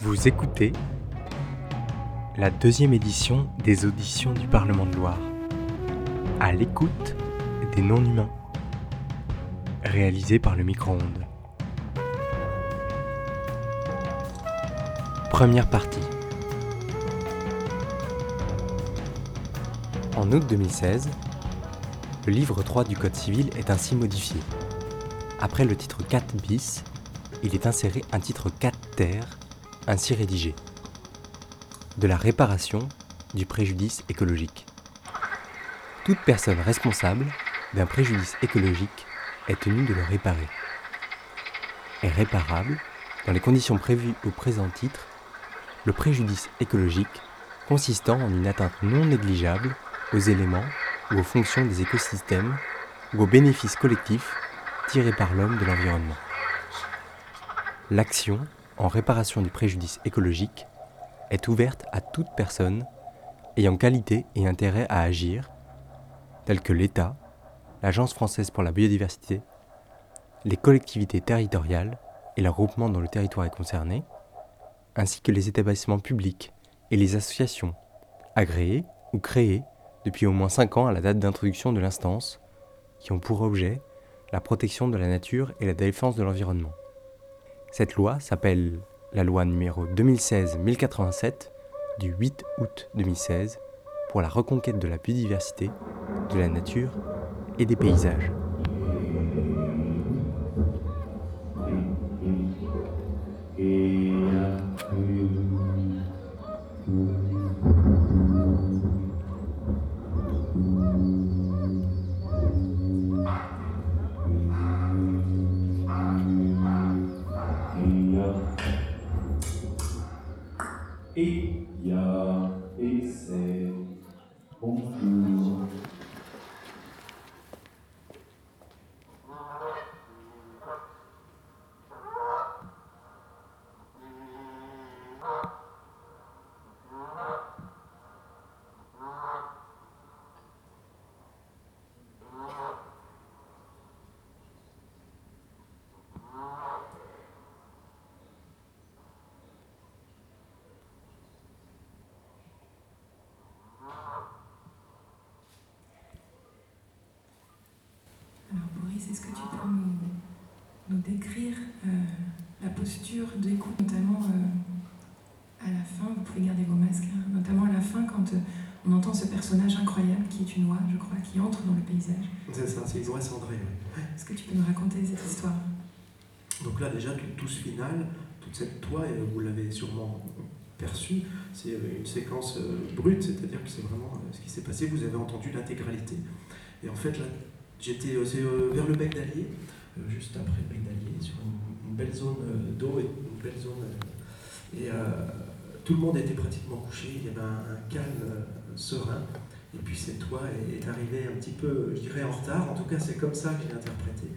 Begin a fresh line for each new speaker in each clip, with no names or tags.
Vous écoutez la deuxième édition des auditions du Parlement de Loire, à l'écoute des non-humains, réalisé par le micro-ondes. Première partie. En août 2016, le livre 3 du Code civil est ainsi modifié. Après le titre 4 bis, il est inséré un titre 4 ter, ainsi rédigé. De la réparation du préjudice écologique. Toute personne responsable d'un préjudice écologique est tenue de le réparer. Est réparable, dans les conditions prévues au présent titre, le préjudice écologique consistant en une atteinte non négligeable aux éléments ou aux fonctions des écosystèmes ou aux bénéfices collectifs tirés par l'homme de l'environnement. L'action en réparation du préjudice écologique est ouverte à toute personne ayant qualité et intérêt à agir, tels que l'État, l'Agence française pour la biodiversité, les collectivités territoriales et leurs groupements dont le territoire est concerné, ainsi que les établissements publics et les associations, agréées ou créées depuis au moins 5 ans à la date d'introduction de l'instance, qui ont pour objet la protection de la nature et la défense de l'environnement. Cette loi s'appelle la loi numéro 2016-1087 du 8 août 2016 pour la reconquête de la biodiversité, de la nature et des paysages.
Décrire euh, la posture d'écoute, notamment euh, à la fin, vous pouvez garder vos masques, hein, notamment à la fin quand euh, on entend ce personnage incroyable qui est une oie, je crois, qui entre dans le paysage.
C'est ça, c'est Isoire Cendré. oui.
Est-ce que tu peux nous raconter cette histoire?
Donc là, déjà, tout, ce final, toute cette euh, vous l'avez sûrement perçu, c'est une séquence brute, c'est-à-dire que c'est vraiment ce qui s'est passé, vous avez entendu l'intégralité. Et en fait, là, j'étais vers le bec d'Allier, juste après d'Allier, sur une, belle zone euh, d'eau et une belle zone. euh, et euh, tout le monde était pratiquement couché, il y avait un, calme serein. Et puis cette toile est, arrivée un petit peu, je dirais, en retard. En tout cas, c'est comme ça que je l'ai interprété.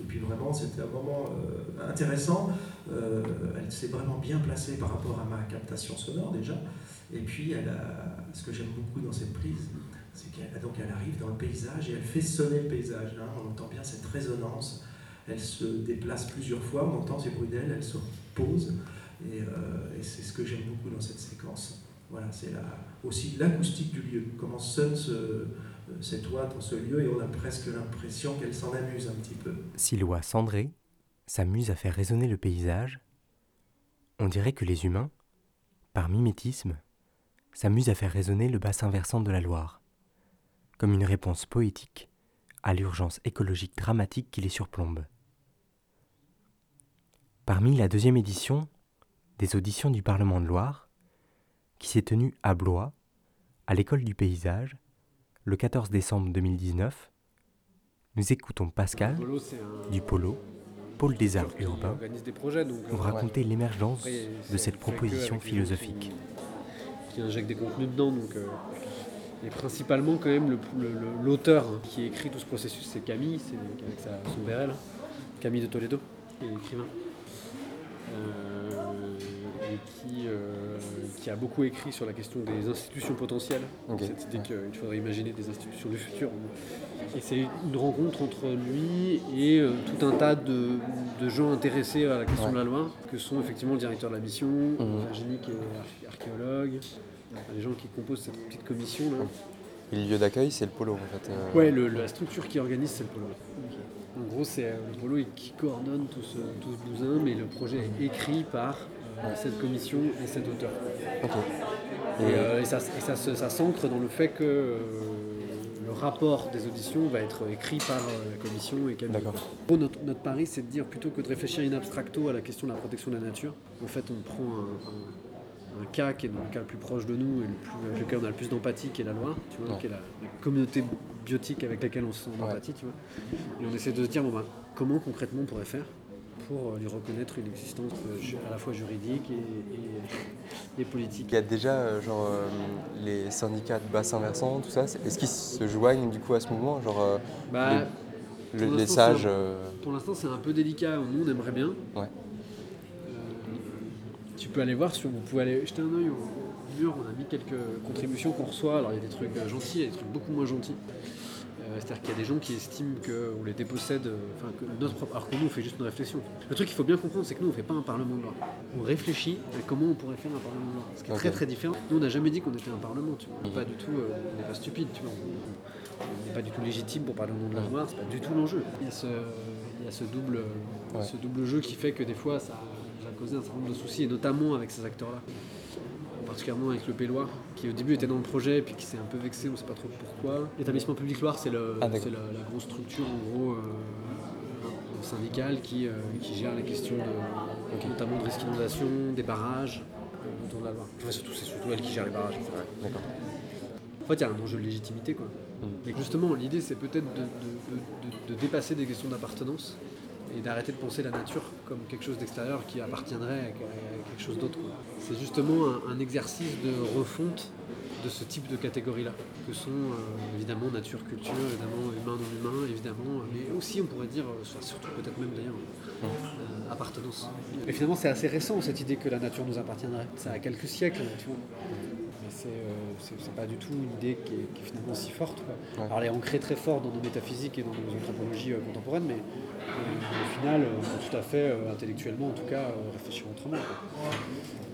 Et puis vraiment, c'était un moment intéressant. Elle s'est vraiment bien placée par rapport à ma captation sonore déjà. Et puis, elle ce que j'aime beaucoup dans cette prise, c'est qu'elle donc elle arrive dans le paysage et elle fait sonner le paysage. hein. On entend bien cette résonance. Elle se déplace plusieurs fois, on entend bruits d'ailes, elle se pose. Et, euh, et c'est ce que j'aime beaucoup dans cette séquence. Voilà, c'est aussi l'acoustique du lieu. Comment sonne ce, cette oie dans ce lieu et on a presque l'impression qu'elle s'en amuse un petit peu.
Si l'oie cendrée s'amuse à faire résonner le paysage, on dirait que les humains, par mimétisme, s'amusent à faire résonner le bassin versant de la Loire, comme une réponse poétique à l'urgence écologique dramatique qui les surplombe. Parmi la deuxième édition des auditions du Parlement de Loire, qui s'est tenue à Blois, à l'école du paysage, le 14 décembre 2019, nous écoutons Pascal
Polo, un
du Polo, pôle des arts urbains,
des projets, donc
nous
euh,
raconter l'émergence
après,
de cette proposition
gens
philosophique.
Qui, qui injecte des contenus dedans, donc euh, et principalement quand même le- le- le- l'auteur hein, qui écrit tout ce processus, c'est Camille, c'est avec sa, son BRL, Camille de Toledo, qui est écrivain. Euh, et qui, euh, qui a beaucoup écrit sur la question des institutions potentielles.
Ok.
Cette idée qu'il faudrait imaginer des institutions du futur. Et c'est une rencontre entre lui et euh, tout un tas de, de gens intéressés à la question
Ouais.
de la loi, que sont effectivement le directeur de la mission,
Mhm.
Virginie qui est arch- archéologue, les gens qui composent cette petite commission là.
Et le lieu d'accueil, c'est le polo en fait. euh.
Le- la structure qui organise, c'est le polo. En gros, c'est euh, le polo qui coordonne tout ce, tout ce bousin, mais le projet est écrit par euh, cette commission et cet auteur.
Ok.
Et,
Et,
euh, et ça, et ça s'ancre dans le fait que euh, le rapport des auditions va être écrit par euh, la commission et Camille. Gros, notre, notre pari, c'est de dire plutôt que de réfléchir in abstracto à la question de la protection de la nature, en fait, on prend un, un- un cas qui est dans le cas le plus proche de nous et le plus, avec lequel on a le plus d'empathie, qui est la loi, tu vois, qui est la, la communauté biotique avec laquelle on se sent d'empathie, tu vois. Et on essaie de se dire, bon, bah, comment concrètement on pourrait faire pour euh, lui reconnaître une existence euh, à la fois juridique et, et- et politique.
Il y a déjà euh, genre les syndicats de bassins versants, tout ça. Est-ce qu'ils se joignent du coup à ce mouvement, genre
Bah,
les sages
un- Pour l'instant, c'est un peu délicat. Nous, on aimerait bien.
Ouais.
Euh, tu peux aller voir sur. Vous pouvez aller jeter un œil au mur. On a mis quelques contributions qu'on reçoit. Alors, il y a des trucs euh, gentils, il y a des trucs beaucoup moins gentils. Euh, C'est-à-dire qu'il y a des gens qui estiment qu'on les dépossède, euh, enfin que notre propre, alors que nous on fait juste une réflexion. Le truc qu'il faut bien comprendre, c'est que nous on fait pas un parlement de loi. On réfléchit à comment on pourrait faire un parlement de loi. Ce qui est très très différent. Nous on n'a jamais dit qu'on était un parlement, tu vois. On n'est pas du tout, euh, on n'est pas stupide, tu vois. On- n'est pas du tout légitime pour parler au nom de la loi, c'est pas du tout l'enjeu. Il y a ce, il y a ce double,
Ouais.
ce double jeu qui fait que des fois ça, ça a causé un certain nombre de soucis, et notamment avec ces acteurs-là particulièrement avec le Pélois, qui au début était dans le projet et puis qui s'est un peu vexé, on ne sait pas trop pourquoi. L'établissement public Loire, c'est
Ah,
la, la grosse structure en gros euh, syndicale qui, euh, qui gère les questions de, notamment de risque d'inondation, des barrages euh, autour de la Loire. Enfin, surtout, c'est surtout elle qui gère les barrages.
D'accord.
En fait, il y a un enjeu de légitimité. Quoi.
Mm.
Et justement, l'idée, c'est peut-être de, de- de- de dépasser des questions d'appartenance et d'arrêter de penser la nature comme quelque chose d'extérieur qui appartiendrait à, quelque chose d'autre. C'est justement un, un exercice de refonte de ce type de catégories-là, que sont euh, évidemment nature, culture, évidemment humain, non humain, évidemment, mais aussi on pourrait dire, euh, soit surtout peut-être même d'ailleurs, euh, appartenance. Et finalement c'est assez récent cette idée que la nature nous appartiendrait. Ça a quelques siècles, tu vois. C'est euh, c'est- c'est pas du tout une idée qui est, qui est finalement si forte. quoi.
Ouais.
Alors elle est ancrée très fort dans nos métaphysiques et dans nos anthropologies euh, contemporaines, mais euh, au final, euh, on peut tout à fait, euh, intellectuellement en tout cas, euh, réfléchir autrement. quoi.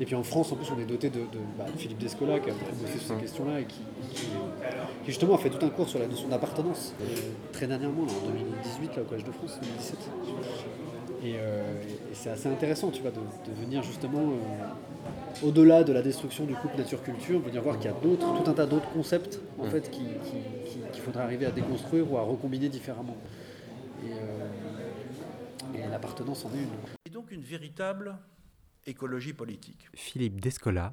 Et puis en France, en plus, on est doté de, de- bah, de Philippe Descola qui a beaucoup bossé sur ces questions-là et qui, qui- qui, justement a fait tout un cours sur la notion d'appartenance euh, très dernièrement, là, en 2018, là, au Collège de France, 2017. Et, euh, et c'est assez intéressant, tu vois, de, de venir justement euh, au-delà de la destruction du couple nature-culture, venir voir qu'il y a d'autres, tout un tas d'autres concepts en
Mm.
fait qui- qui- qui- qu'il faudrait arriver à déconstruire ou à recombiner différemment. Et, euh, et l'appartenance en est une.
Et donc une véritable écologie politique.
Philippe Descola,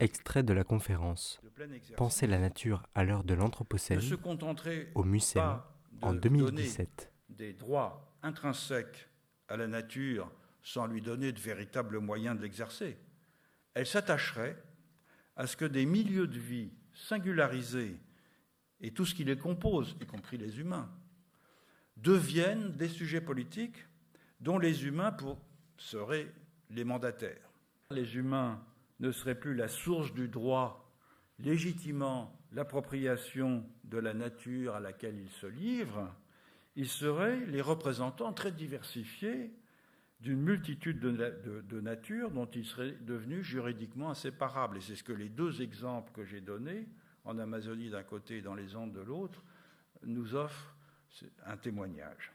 extrait de la conférence
de
Penser la nature à l'heure de
ne
l'Anthropocène au Mucem en
donner
2017.
des droits intrinsèques à la nature sans lui donner de véritables moyens de l'exercer. Elle s'attacherait à ce que des milieux de vie singularisés et tout ce qui les compose, y compris les humains, deviennent des sujets politiques dont les humains seraient les mandataires. Les humains ne seraient plus la source du droit légitimant l'appropriation de la nature à laquelle ils se livrent, ils seraient les représentants très diversifiés d'une multitude de, na- de- de natures dont ils seraient devenus juridiquement inséparables. Et c'est ce que les deux exemples que j'ai donnés, en Amazonie d'un côté et dans les Andes de l'autre, nous offrent un témoignage.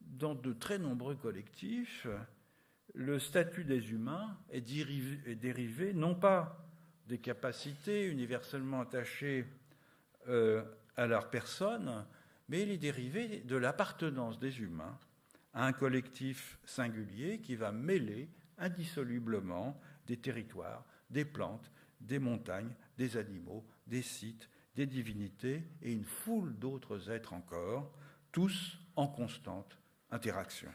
Dans de très nombreux collectifs, le statut des humains est dérivé, est dérivé non pas des capacités universellement attachées euh, à leur personne, mais il est dérivé de l'appartenance des humains à un collectif singulier qui va mêler indissolublement des territoires, des plantes, des montagnes, des animaux, des sites, des divinités et une foule d'autres êtres encore, tous en constante interaction.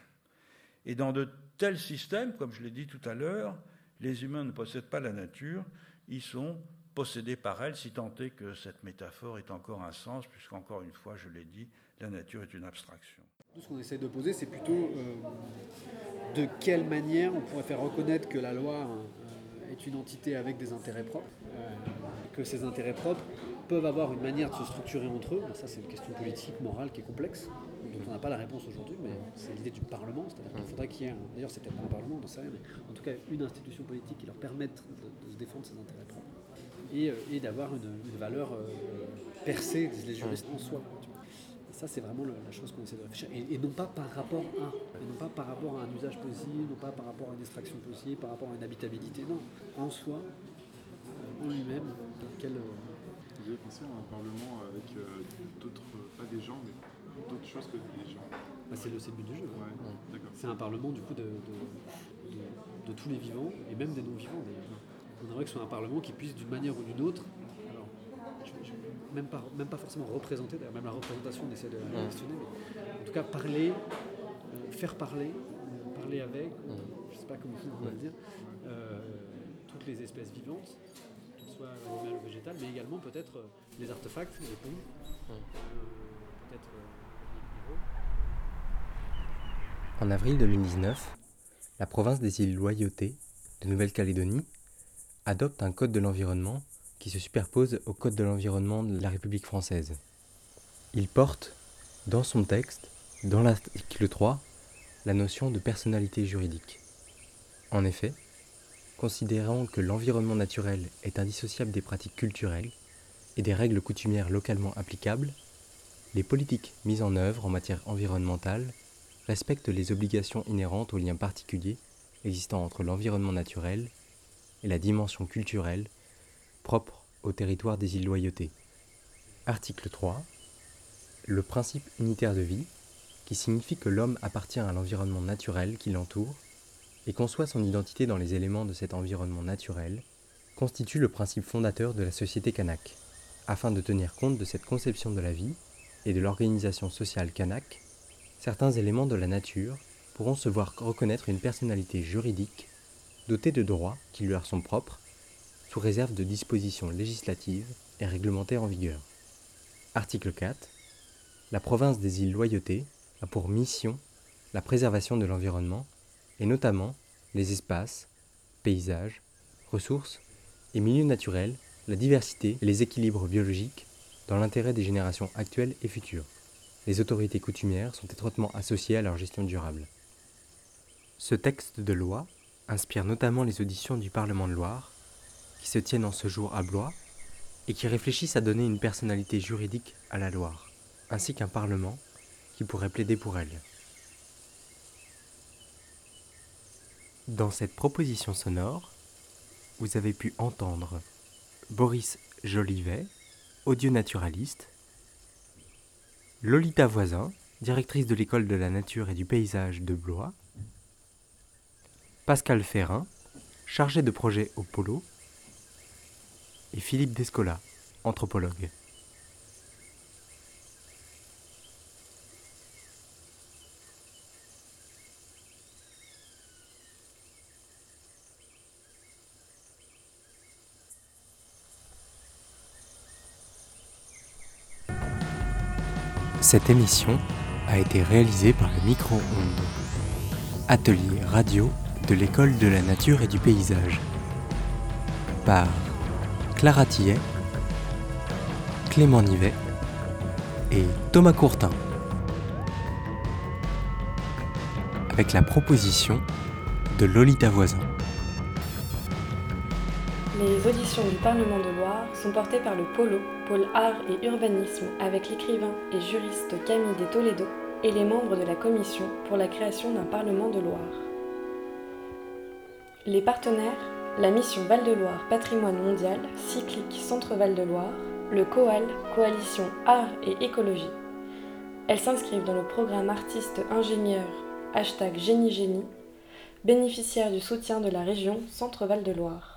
Et dans de tels systèmes, comme je l'ai dit tout à l'heure, les humains ne possèdent pas la nature, ils sont possédés par elle, si tant est que cette métaphore ait encore un sens, puisqu'encore une fois, je l'ai dit, la nature est une abstraction.
Tout ce qu'on essaie de poser, c'est plutôt euh, de quelle manière on pourrait faire reconnaître que la loi euh, est une entité avec des intérêts propres, que ces intérêts propres peuvent avoir une manière de se structurer entre eux. ça, c'est une question politique, morale qui est complexe, dont on n'a pas la réponse aujourd'hui, mais c'est l'idée du Parlement. C'est-à-dire qu'il faudrait qu'il y ait, d'ailleurs, c'est peut-être pas un Parlement, on ne sait rien, mais en tout cas, une institution politique qui leur permette de, se défendre ses intérêts propres et, euh, d'avoir une, valeur euh, percée, disent les juristes, en soi. ça, c'est vraiment la chose qu'on essaie de réfléchir. Et, non pas par rapport à, et non pas par rapport à un usage possible, non pas par rapport à une extraction possible, par rapport à une habitabilité, non. En soi, en lui-même, dans quel
vous avez pensé à un parlement avec euh, d'autres, pas des gens, mais d'autres choses que des gens?
Bah, c'est, le, but du jeu. c'est un parlement du coup de, de, tous les vivants et même des non-vivants d'ailleurs. On aimerait que ce soit un parlement qui puisse d'une manière ou d'une autre, alors, même, pas, même pas forcément représenter, d'ailleurs même la représentation on essaie de la questionner, mais en tout cas parler, euh, faire parler, parler avec, je ne sais pas comment on va le dire, euh, toutes les espèces vivantes soit animal ou végétal, mais également peut-être euh, les artefacts, les ponts, euh, peut-être euh,
En avril 2019, la province des îles Loyauté de Nouvelle-Calédonie adopte un code de l'environnement qui se superpose au code de l'environnement de la République française. Il porte, dans son texte, dans l'article 3, la notion de personnalité juridique. En effet, Considérant que l'environnement naturel est indissociable des pratiques culturelles et des règles coutumières localement applicables, les politiques mises en œuvre en matière environnementale respectent les obligations inhérentes aux liens particuliers existant entre l'environnement naturel et la dimension culturelle propre au territoire des îles Loyauté. Article 3. Le principe unitaire de vie, qui signifie que l'homme appartient à l'environnement naturel qui l'entoure et conçoit son identité dans les éléments de cet environnement naturel, constitue le principe fondateur de la société kanak. Afin de tenir compte de cette conception de la vie et de l'organisation sociale kanak, certains éléments de la nature pourront se voir reconnaître une personnalité juridique dotée de droits qui lui leur sont propres, sous réserve de dispositions législatives et réglementaires en vigueur. Article 4. La province des îles Loyauté a pour mission la préservation de l'environnement et notamment les espaces, paysages, ressources et milieux naturels, la diversité et les équilibres biologiques dans l'intérêt des générations actuelles et futures. Les autorités coutumières sont étroitement associées à leur gestion durable. Ce texte de loi inspire notamment les auditions du Parlement de Loire, qui se tiennent en ce jour à Blois, et qui réfléchissent à donner une personnalité juridique à la Loire, ainsi qu'un Parlement qui pourrait plaider pour elle. Dans cette proposition sonore, vous avez pu entendre Boris Jolivet, audionaturaliste, Lolita Voisin, directrice de l'école de la nature et du paysage de Blois, Pascal Ferrin, chargé de projet au Polo, et Philippe Descola, anthropologue. Cette émission a été réalisée par le micro-ondes, atelier radio de l'école de la nature et du paysage, par Clara Tillet, Clément Nivet et Thomas Courtin, avec la proposition de Lolita Voisin.
Les auditions du Parlement de Loire sont portées par le Polo, pôle art et urbanisme, avec l'écrivain et juriste Camille de Toledo et les membres de la commission pour la création d'un Parlement de Loire. Les partenaires, la mission Val-de-Loire Patrimoine Mondial, cyclique Centre Val-de-Loire, le COAL, Coalition Art et Écologie. Elles s'inscrivent dans le programme artiste ingénieur hashtag Génie Génie, bénéficiaire du soutien de la région Centre Val-de-Loire.